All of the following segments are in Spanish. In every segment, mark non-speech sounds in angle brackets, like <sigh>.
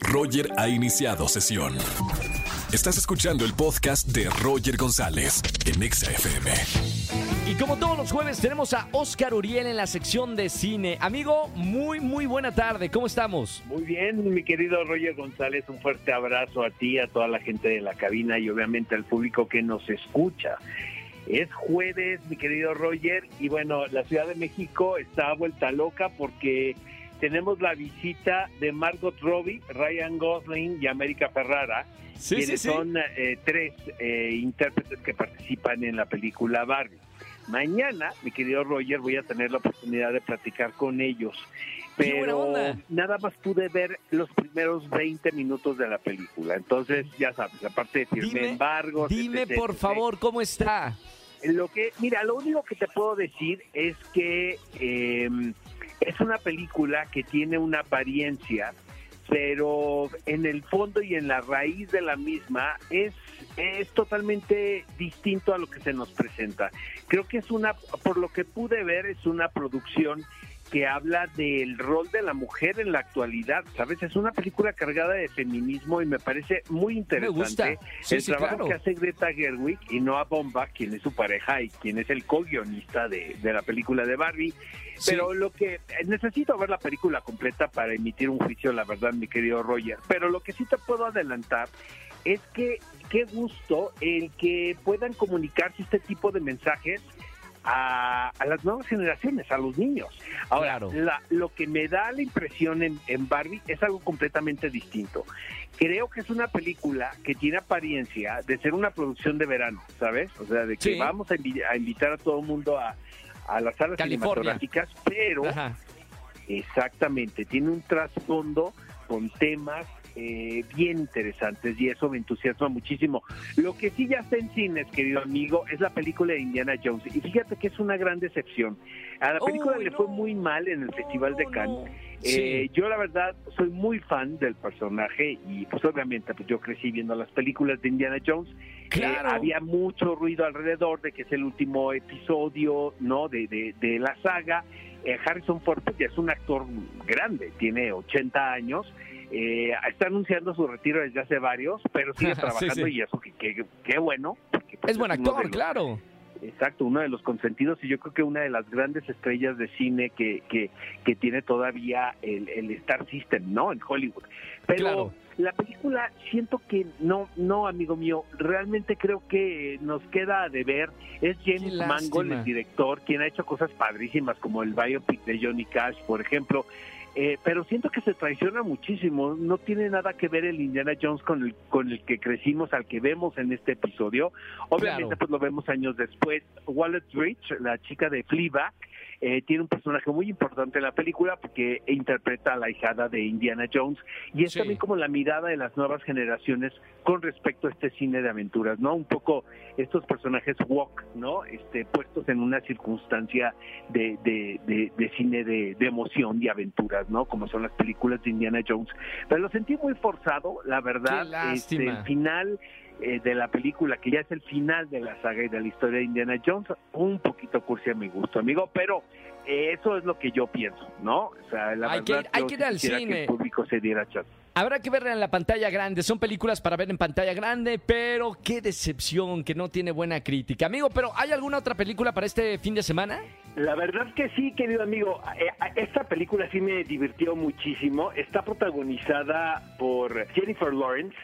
Roger ha iniciado sesión. Estás escuchando el podcast de Roger González en Exa FM. Y como todos los jueves tenemos a Oscar Uriel en la sección de cine. Amigo, muy, muy buena tarde. ¿Cómo estamos? Muy bien, mi querido Roger González, un fuerte abrazo a ti, a toda la gente de la cabina y obviamente al público que nos escucha. Es jueves, mi querido Roger, y bueno, la Ciudad de México está vuelta loca porque tenemos la visita de Margot Robbie, Ryan Gosling y América Ferrara, Sí, quienes sí, sí. son eh, tres eh, intérpretes que participan en la película Barbie. Mañana, mi querido Roger, voy a tener la oportunidad de platicar con ellos. ¡Qué buena Pero nada más pude ver los primeros 20 minutos de la película. Entonces, ya sabes, aparte de firmé Dime, embargos. dime etc, por etc. favor, ¿cómo está? Lo que, mira, lo único que te puedo decir es que eh, es una película que tiene una apariencia, pero en el fondo y en la raíz de la misma es es totalmente distinto a lo que se nos presenta. Creo que es una, por lo que pude ver, es una producción que habla del rol de la mujer en la actualidad, ¿sabes? Es una película cargada de feminismo y me parece muy interesante gusta. Sí, el sí, trabajo claro. que hace Greta Gerwig y Noah Bomba, quien es su pareja y quien es el co-guionista de, de la película de Barbie. Sí. Pero lo que necesito ver la película completa para emitir un juicio, la verdad, mi querido Roger. Pero lo que sí te puedo adelantar es que qué gusto el que puedan comunicarse este tipo de mensajes a, a las nuevas generaciones, a los niños. Ahora, Claro. la- lo que me da la impresión en, en Barbie es algo completamente distinto. Creo que es una película que tiene apariencia de ser una producción de verano, ¿sabes? O sea, de que Sí. vamos a, invi- a invitar a todo el mundo a, a las salas California. cinematográficas, pero Ajá. Exactamente, tiene un trasfondo con temas eh, bien interesantes y eso me entusiasma muchísimo. Lo que sí ya está en cines, querido amigo, es la película de Indiana Jones. Y fíjate que es una gran decepción. A la película le no. fue muy mal en el Festival de Cannes. no. Eh, Sí. yo la verdad soy muy fan del personaje y pues obviamente pues yo crecí viendo las películas de Indiana Jones. Eh, había mucho ruido alrededor de que es el último episodio no de, de, de la saga. Eh, Harrison Ford pues, ya es un actor grande, tiene 80 años. Eh, está anunciando su retiro desde hace varios, pero sigue <laughs> trabajando sí. y eso que, que- qué bueno. porque, pues, Es buen de actor, los- claro. Exacto, uno de los consentidos y yo creo que una de las grandes estrellas de cine que, que, que tiene todavía el, el Star System, ¿no? En Hollywood. Pero Claro. la película siento que no, no, amigo mío, realmente creo que nos queda a deber. Es James Mangold, el director, quien ha hecho cosas padrísimas como el biopic de Johnny Cash, por ejemplo. Eh, pero siento que se traiciona muchísimo. No tiene nada que ver el Indiana Jones con el, con el que crecimos, al que vemos en este episodio. Obviamente, Claro. pues lo vemos años después. Wallet Rich, la chica de Fleabag, eh, tiene un personaje muy importante en la película porque interpreta a la hijada de Indiana Jones y es Sí. también como la mirada de las nuevas generaciones con respecto a este cine de aventuras, ¿no? Un poco estos personajes walk, ¿no? Este, puestos en una circunstancia de, de, de, de cine de, de emoción y aventuras, ¿no? Como son las películas de Indiana Jones. Pero lo sentí muy forzado, la verdad. Qué lástima. Este, el final eh, de la película, que ya es el final de la saga y de la historia de Indiana Jones, un poquito cursi a mi gusto, amigo, pero eh, eso es lo que yo pienso, ¿no? O sea, la Hay que verdad, ir- hay yo que ir al cine. que el público se diera chance. Habrá que verla en la pantalla grande. Son películas para ver en pantalla grande, pero qué decepción que no tiene buena crítica. Amigo, pero ¿hay alguna otra película para este fin de semana? La verdad que sí, querido amigo. Eh, Esta película sí me divirtió muchísimo. Está protagonizada por Jennifer Lawrence.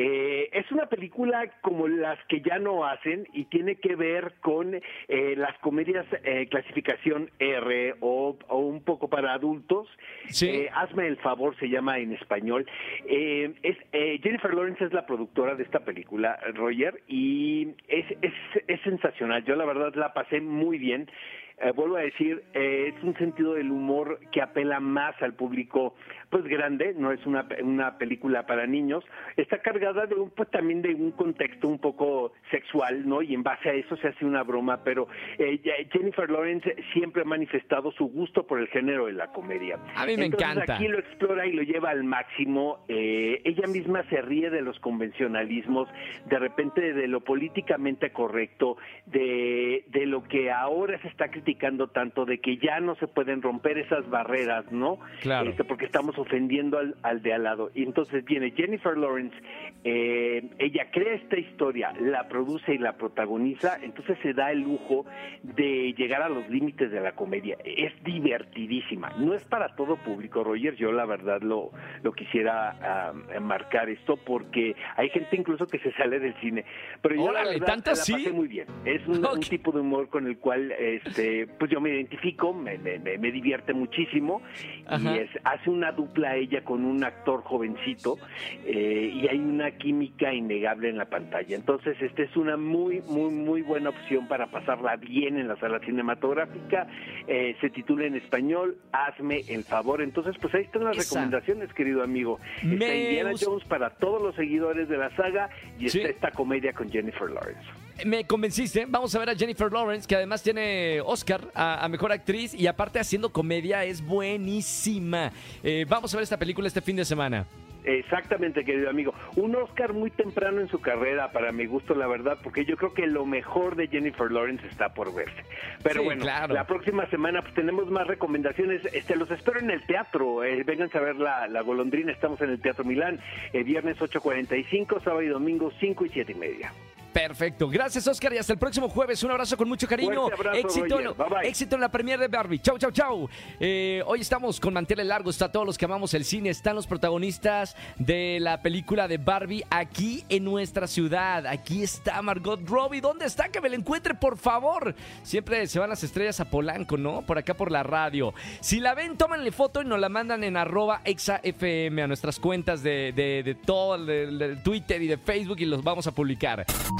Eh, es una película como las que ya no hacen y tiene que ver con eh, las comedias eh, clasificación R o, o un poco para adultos. Sí. Eh, Hazme el favor, se llama en español. Eh, es, eh, Jennifer Lawrence es la productora de esta película, Roger, y es, es, es sensacional. Yo la verdad la pasé muy bien. Eh, vuelvo a decir, eh, es un sentido del humor que apela más al público pues grande, no es una, una película para niños, está cargada de un pues también de un contexto un poco sexual, ¿no? Y en base a eso se hace una broma, pero eh, Jennifer Lawrence siempre ha manifestado su gusto por el género de la comedia. A mí me Entonces, encanta. Aquí lo explora y lo lleva al máximo. Eh, ella misma se ríe de los convencionalismos, de repente de lo políticamente correcto, de, de lo que ahora se está criticando tanto de que ya no se pueden romper esas barreras, ¿no? Claro. Este, porque estamos ofendiendo al, al de al lado. Y entonces viene Jennifer Lawrence, eh, ella crea esta historia, la produce y la protagoniza, entonces se da el lujo de llegar a los límites de la comedia. Es divertidísima. No es para todo público, Roger. Yo la verdad lo, lo quisiera ah, marcar esto porque hay gente incluso que se sale del cine. Pero yo la Órale, verdad ¿tanta la sí? pasé muy bien. Es un, un tipo de humor con el cual este pues yo me identifico, me, me, me- me divierte muchísimo Ajá. y es, hace una dupla ella con un actor jovencito eh, y hay una química innegable en la pantalla. Entonces, esta es una muy, muy, muy buena opción para pasarla bien en la sala cinematográfica. Eh, se titula en español Hazme el favor. Entonces, pues ahí están las Esa. recomendaciones, querido amigo. Está Me Indiana gust- Jones para todos los seguidores de la saga y Sí. está esta comedia con Jennifer Lawrence. Me convenciste. Vamos a ver a Jennifer Lawrence, que además tiene Oscar a, a Mejor Actriz y aparte haciendo comedia es buenísima. Eh, vamos a ver esta película este fin de semana. Exactamente, querido amigo. Un Oscar muy temprano en su carrera, para mi gusto, la verdad, porque yo creo que lo mejor de Jennifer Lawrence está por verse. Pero Sí, bueno, claro. la próxima semana pues, tenemos más recomendaciones. Este, los espero en el teatro. Eh, vengan a ver la, la golondrina. Estamos en el Teatro Milán, el viernes 8.45, sábado y domingo 5 y 7 y media. Perfecto. Gracias, Oscar, y hasta el próximo jueves. Un abrazo con mucho cariño. Abrazo, éxito, en, Bye, bye. éxito en la premier de Barbie. Chau, chau, chau. Eh, hoy estamos con manteles largos. Está todos los que amamos el cine. Están los protagonistas de la película de Barbie aquí en nuestra ciudad. Aquí está Margot Robbie. ¿Dónde está? Que me la encuentre, por favor. Siempre se van las estrellas a Polanco, ¿no? Por acá por la radio. Si la ven, tómenle foto y nos la mandan en arroba exafm a nuestras cuentas de, de, de todo, de Twitter y de Facebook y los vamos a publicar.